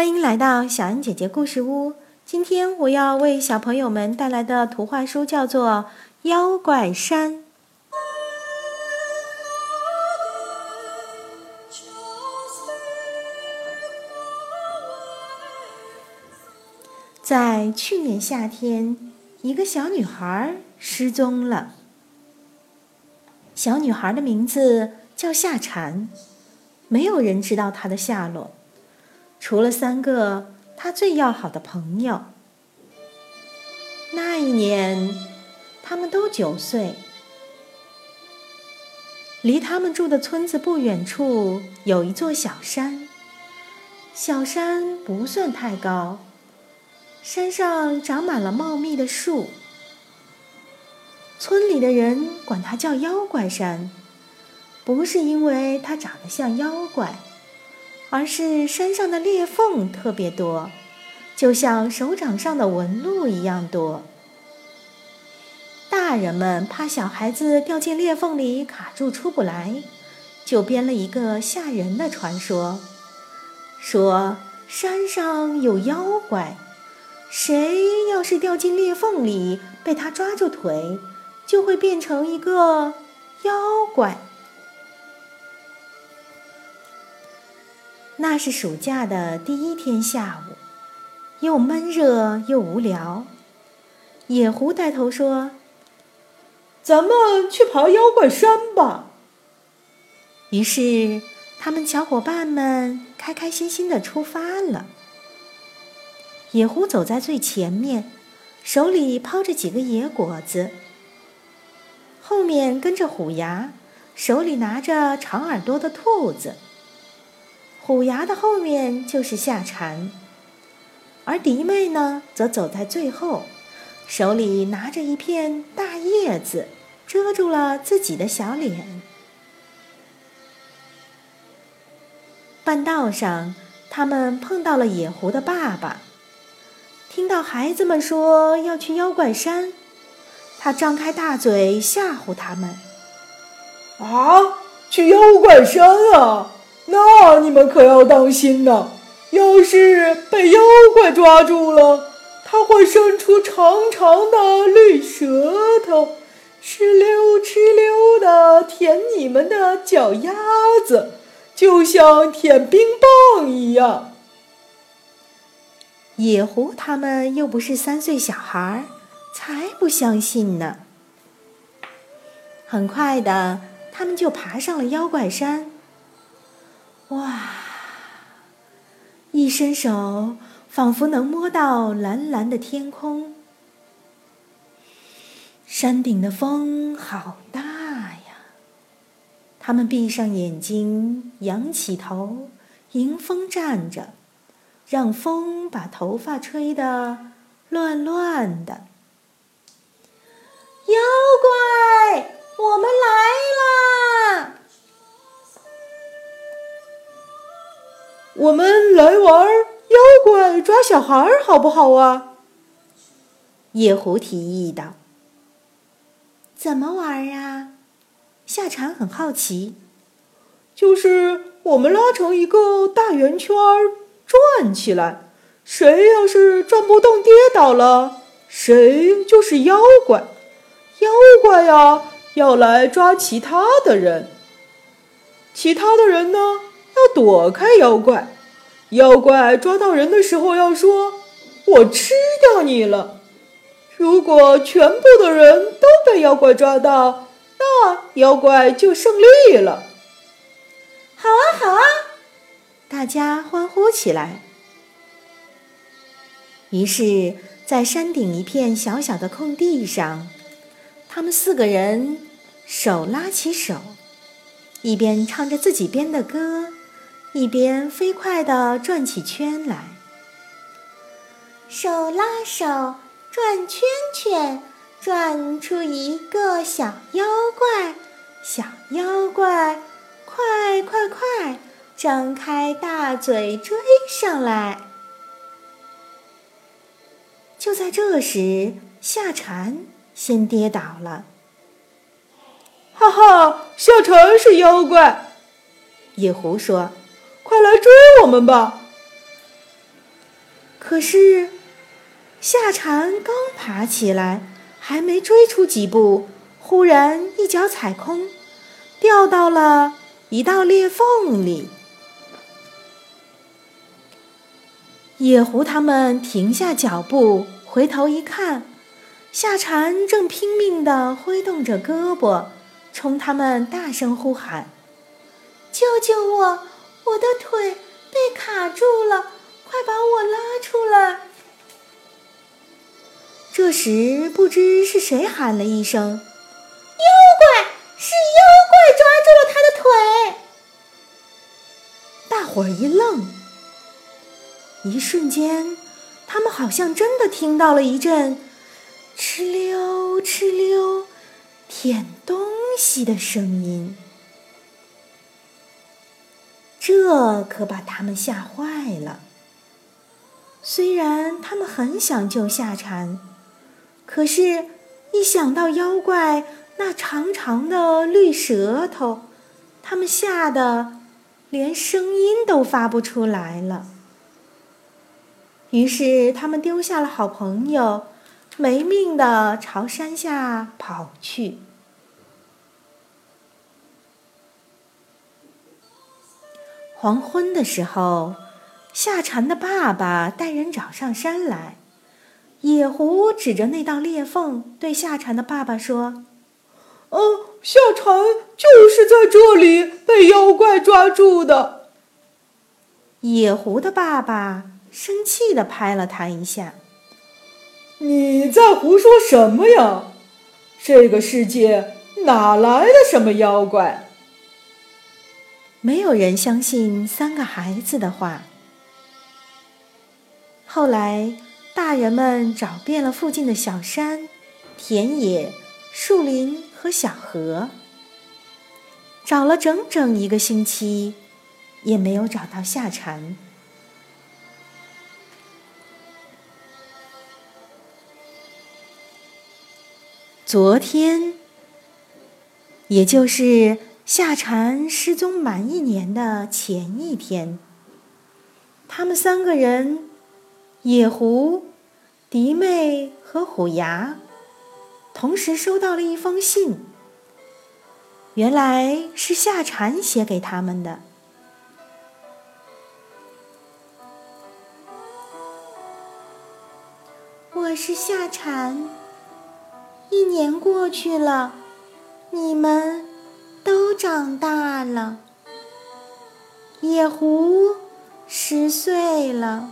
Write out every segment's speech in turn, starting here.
欢迎来到小恩姐姐故事屋。今天我要为小朋友们带来的图画书叫做《妖怪山》。在去年夏天，一个小女孩失踪了。小女孩的名字叫夏蝉，没有人知道她的下落。除了三个他最要好的朋友，那一年他们都九岁。离他们住的村子不远处有一座小山，小山不算太高，山上长满了茂密的树。村里的人管它叫妖怪山，不是因为它长得像妖怪。而是山上的裂缝特别多，就像手掌上的纹路一样多。大人们怕小孩子掉进裂缝里卡住出不来，就编了一个吓人的传说，说山上有妖怪，谁要是掉进裂缝里被他抓住腿，就会变成一个妖怪。那是暑假的第一天下午，又闷热又无聊。野狐带头说：“咱们去爬妖怪山吧。”于是，他们小伙伴们开开心心的出发了。野狐走在最前面，手里抛着几个野果子；后面跟着虎牙，手里拿着长耳朵的兔子。虎牙的后面就是夏蝉，而迪妹呢，则走在最后，手里拿着一片大叶子，遮住了自己的小脸。半道上，他们碰到了野狐的爸爸，听到孩子们说要去妖怪山，他张开大嘴吓唬他们：“啊，去妖怪山啊！”那你们可要当心呐！要是被妖怪抓住了，它会伸出长长的绿舌头，哧溜哧溜的舔你们的脚丫子，就像舔冰棒一样。野狐他们又不是三岁小孩，才不相信呢。很快的，他们就爬上了妖怪山。哇！一伸手，仿佛能摸到蓝蓝的天空。山顶的风好大呀！他们闭上眼睛，仰起头，迎风站着，让风把头发吹得乱乱的。妖怪，我们来了我们来玩妖怪抓小孩，好不好啊？野狐提议道。怎么玩啊？夏蝉很好奇。就是我们拉成一个大圆圈转起来，谁要是转不动跌倒了，谁就是妖怪。妖怪呀，要来抓其他的人。其他的人呢？要躲开妖怪，妖怪抓到人的时候要说：“我吃掉你了。”如果全部的人都被妖怪抓到，那妖怪就胜利了。好啊，好啊！大家欢呼起来。于是，在山顶一片小小的空地上，他们四个人手拉起手，一边唱着自己编的歌。一边飞快地转起圈来，手拉手转圈圈，转出一个小妖怪。小妖怪，快快快，张开大嘴追上来！就在这时，夏蝉先跌倒了。哈哈，夏蝉是妖怪，野狐说。快来追我们吧！可是夏蝉刚爬起来，还没追出几步，忽然一脚踩空，掉到了一道裂缝里。野狐他们停下脚步，回头一看，夏蝉正拼命地挥动着胳膊，冲他们大声呼喊：“救救我！我的腿被卡住了，快把我拉出来！”这时，不知是谁喊了一声：“妖怪！是妖怪抓住了他的腿！”大伙儿一愣。一瞬间，他们好像真的听到了一阵“哧溜哧溜”舔东西的声音，这可把他们吓坏了。虽然他们很想救夏蝉，可是，一想到妖怪那长长的绿舌头，他们吓得连声音都发不出来了。于是，他们丢下了好朋友，没命的朝山下跑去。黄昏的时候，夏蝉的爸爸带人找上山来。野狐指着那道裂缝，对夏蝉的爸爸说：“哦，夏蝉就是在这里被妖怪抓住的。”野狐的爸爸。生气地拍了他一下。你在胡说什么呀？这个世界哪来的什么妖怪？没有人相信三个孩子的话。后来，大人们找遍了附近的小山、田野、树林和小河，找了整整一个星期，也没有找到夏蝉。昨天，也就是夏蝉失踪满一年的前一天，他们三个人——野狐、迪妹和虎牙，同时收到了一封信。原来是夏蝉写给他们的。我是夏蝉。一年过去了，你们都长大了。野狐十岁了，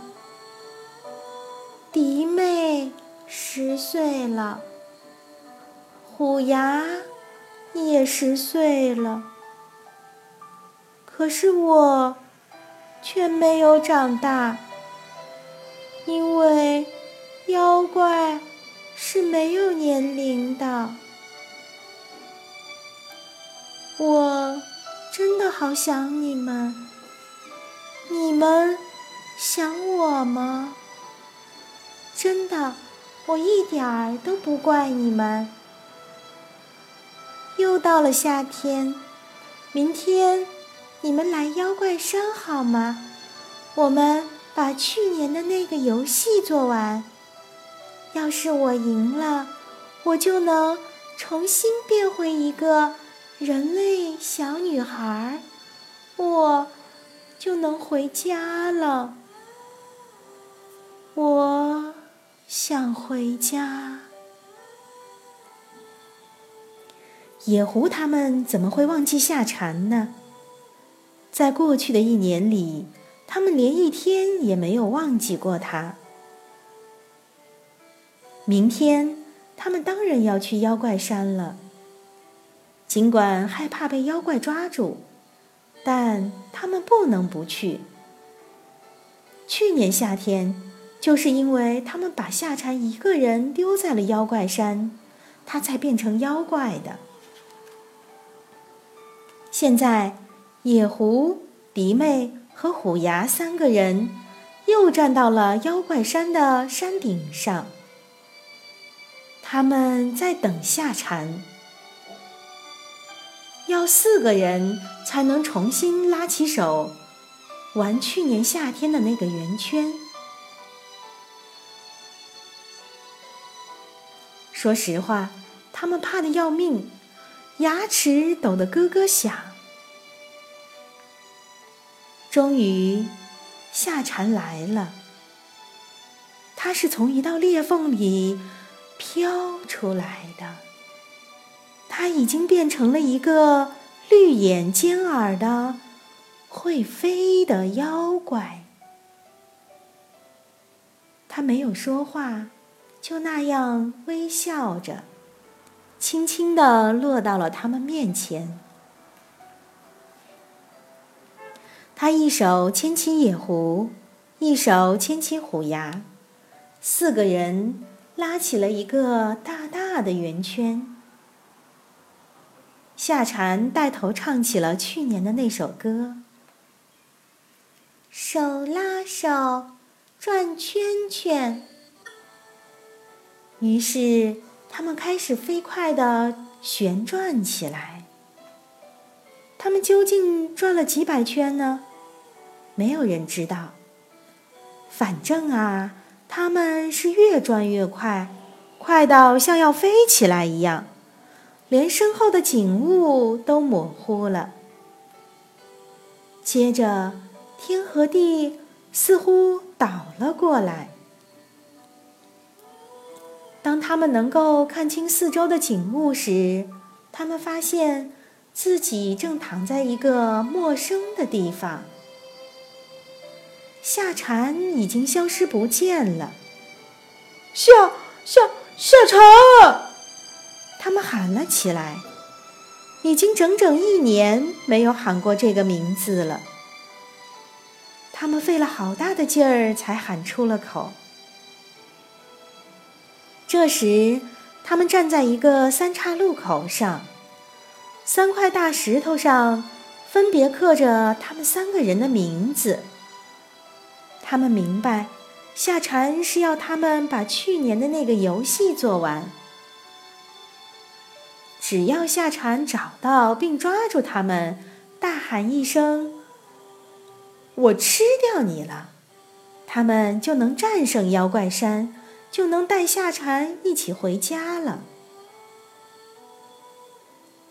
迪妹十岁了，虎牙也十岁了。可是我却没有长大，因为妖怪。是没有年龄的，我真的好想你们。你们想我吗？真的，我一点儿都不怪你们。又到了夏天，明天你们来妖怪山好吗？我们把去年的那个游戏做完。要是我赢了，我就能重新变回一个人类小女孩，我就能回家了。我想回家。野狐他们怎么会忘记夏蝉呢？在过去的一年里，他们连一天也没有忘记过他。明天，他们当然要去妖怪山了。尽管害怕被妖怪抓住，但他们不能不去。去年夏天，就是因为他们把夏蝉一个人丢在了妖怪山，他才变成妖怪的。现在，野狐、迪妹和虎牙三个人又站到了妖怪山的山顶上。他们在等夏蝉，要四个人才能重新拉起手玩去年夏天的那个圆圈。说实话他们怕得要命牙齿抖得咯咯响。终于夏蝉来了。它是从一道裂缝里飘出来的。它已经变成了一个绿眼尖耳的会飞的妖怪。他没有说话，就那样微笑着，轻轻地落到了他们面前。他一手牵起野狐，一手牵起虎牙，四个人拉起了一个大大的圆圈。夏蝉带头唱起了去年的那首歌：“手拉手，转圈圈。”于是他们开始飞快地旋转起来。他们究竟转了几百圈呢？没有人知道。反正啊，他们是越转越快，快到像要飞起来一样，连身后的景物都模糊了。接着，天和地似乎倒了过来。当他们能够看清四周的景物时，他们发现自己正躺在一个陌生的地方。夏蝉已经消失不见了。夏夏夏蝉！他们喊了起来，已经整整一年没有喊过这个名字了。他们费了好大的劲儿才喊出了口。这时，他们站在一个三岔路口上，三块大石头上分别刻着他们三个人的名字。他们明白，夏蝉是要他们把去年的那个游戏做完。只要夏蝉找到并抓住他们，大喊一声：“我吃掉你了！”他们就能战胜妖怪山，就能带夏蝉一起回家了。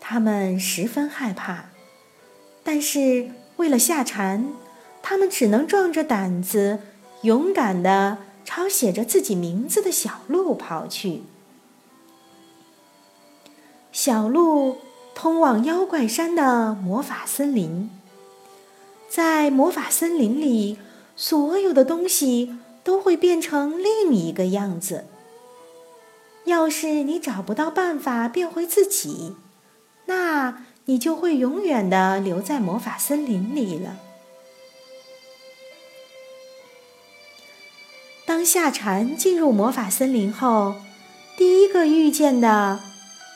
他们十分害怕，但是为了夏蝉。他们只能壮着胆子，勇敢地朝写着自己名字的小路跑去。小路通往妖怪山的魔法森林，在魔法森林里，所有的东西都会变成另一个样子。要是你找不到办法变回自己，那你就会永远的留在魔法森林里了。当夏蝉进入魔法森林后，第一个遇见的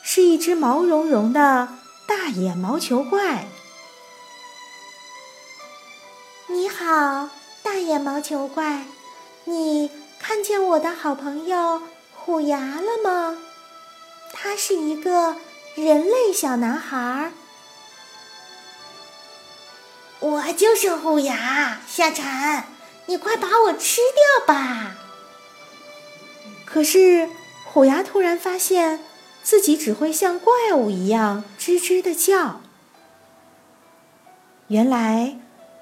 是一只毛茸茸的大眼毛球怪。你好，大眼毛球怪，你看见我的好朋友虎牙了吗？他是一个人类小男孩。我就是虎牙，夏蝉。你快把我吃掉吧！可是虎牙突然发现自己只会像怪物一样吱吱的叫。原来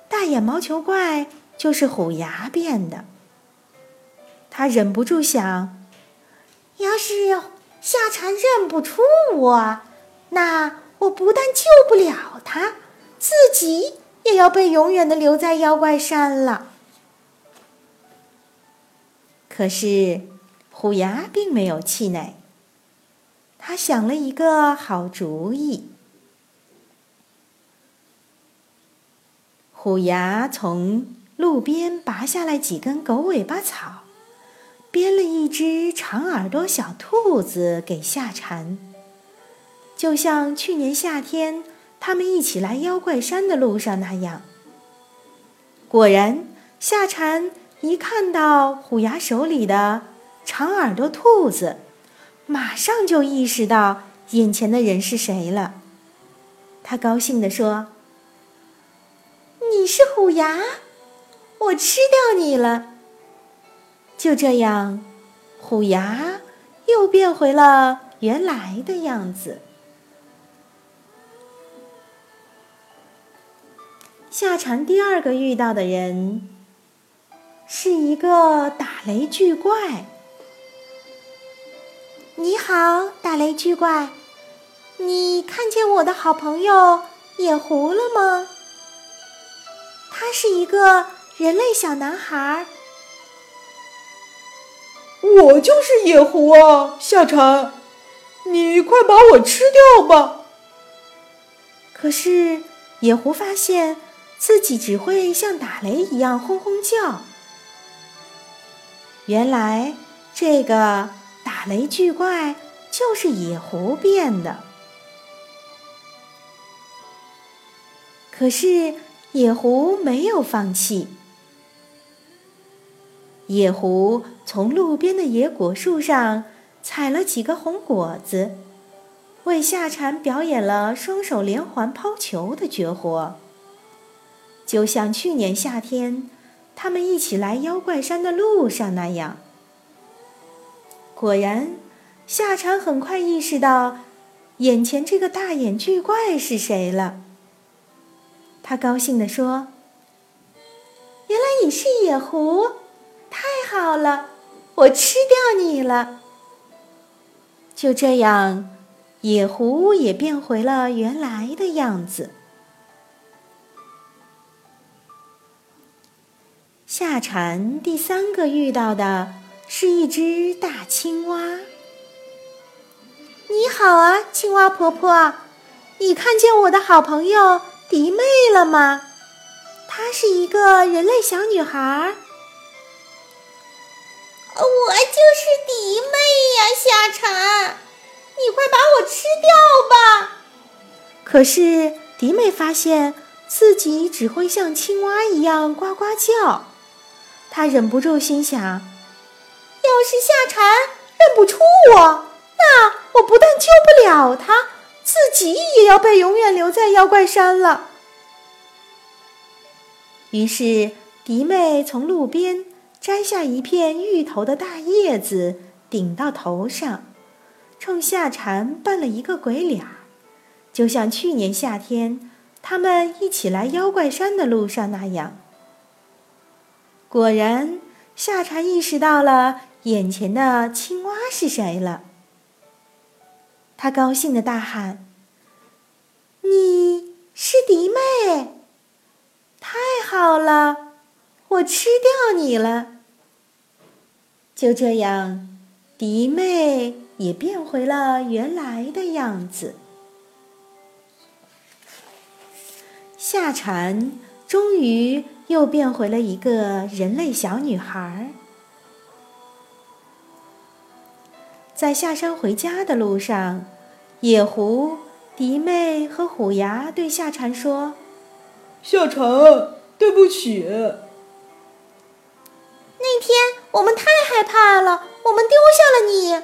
大眼毛球怪就是虎牙变的。他忍不住想：要是夏蝉认不出我，那我不但救不了他，自己也要被永远的留在妖怪山了。可是，虎牙并没有气馁。他想了一个好主意。虎牙从路边拔下来几根狗尾巴草，编了一只长耳朵小兔子给夏蝉，就像去年夏天他们一起来妖怪山的路上那样。果然，夏蝉。一看到虎牙手里的长耳朵兔子，马上就意识到眼前的人是谁了。他高兴地说：“你是虎牙，我吃掉你了。”就这样，虎牙又变回了原来的样子。夏蝉第二个遇到的人是一个打雷巨怪。你好，打雷巨怪，你看见我的好朋友野狐了吗？他是一个人类小男孩。我就是野狐啊，夏蝉，你快把我吃掉吧！可是野狐发现自己只会像打雷一样轰轰叫。原来这个打雷巨怪就是野狐变的。可是野狐没有放弃。野狐从路边的野果树上采了几个红果子，为夏蝉表演了双手连环抛球的绝活。就像去年夏天他们一起来妖怪山的路上那样。果然，夏蝉很快意识到眼前这个大眼巨怪是谁了。他高兴地说：“原来你是野狐！”太好了，我吃掉你了。就这样，野狐也变回了原来的样子。夏蝉第三个遇到的是一只大青蛙。你好啊，青蛙婆婆，你看见我的好朋友迪妹了吗？她是一个人类小女孩。我就是迪妹呀，夏蝉，你快把我吃掉吧！可是迪妹发现自己只会像青蛙一样呱呱叫，她忍不住心想：要是夏蝉认不出我，那我不但救不了他，自己也要被永远留在妖怪山了。于是迪妹从路边。摘下一片芋头的大叶子，顶到头上，冲夏蝉扮了一个鬼脸儿，就像去年夏天他们一起来妖怪山的路上那样。果然，夏蝉意识到了眼前的青蛙是谁了。他高兴的大喊：“你是迪妹！太好了！”我吃掉你了。就这样，迪妹也变回了原来的样子。夏蝉终于又变回了一个人类小女孩儿。在下山回家的路上，野狐、迪妹和虎牙对夏蝉说：“夏蝉，对不起。”那天我们太害怕了，我们丢下了你，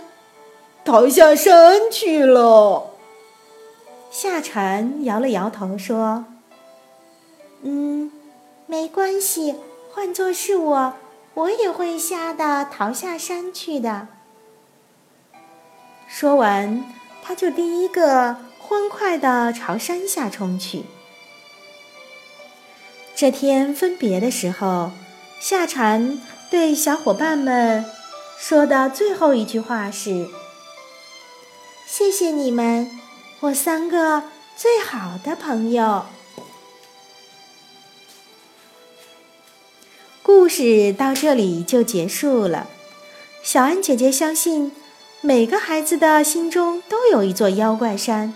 逃下山去了。夏蝉摇了摇头说：“嗯，没关系，换做是我，我也会吓得逃下山去的。”说完，他就第一个欢快地朝山下冲去。这天分别的时候，夏蝉。对小伙伴们说的最后一句话是：“谢谢你们，我三个最好的朋友。”故事到这里就结束了。小安姐姐相信，每个孩子的心中都有一座妖怪山。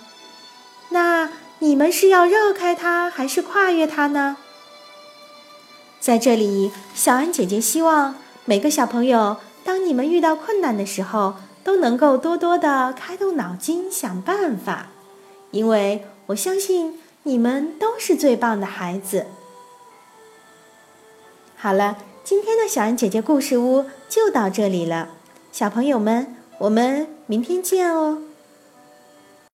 那你们是要绕开它，还是跨越它呢？在这里，小安姐姐希望每个小朋友，当你们遇到困难的时候，都能够多多的开动脑筋想办法，因为我相信你们都是最棒的孩子。好了，今天的小安姐姐故事屋就到这里了，小朋友们，我们明天见哦。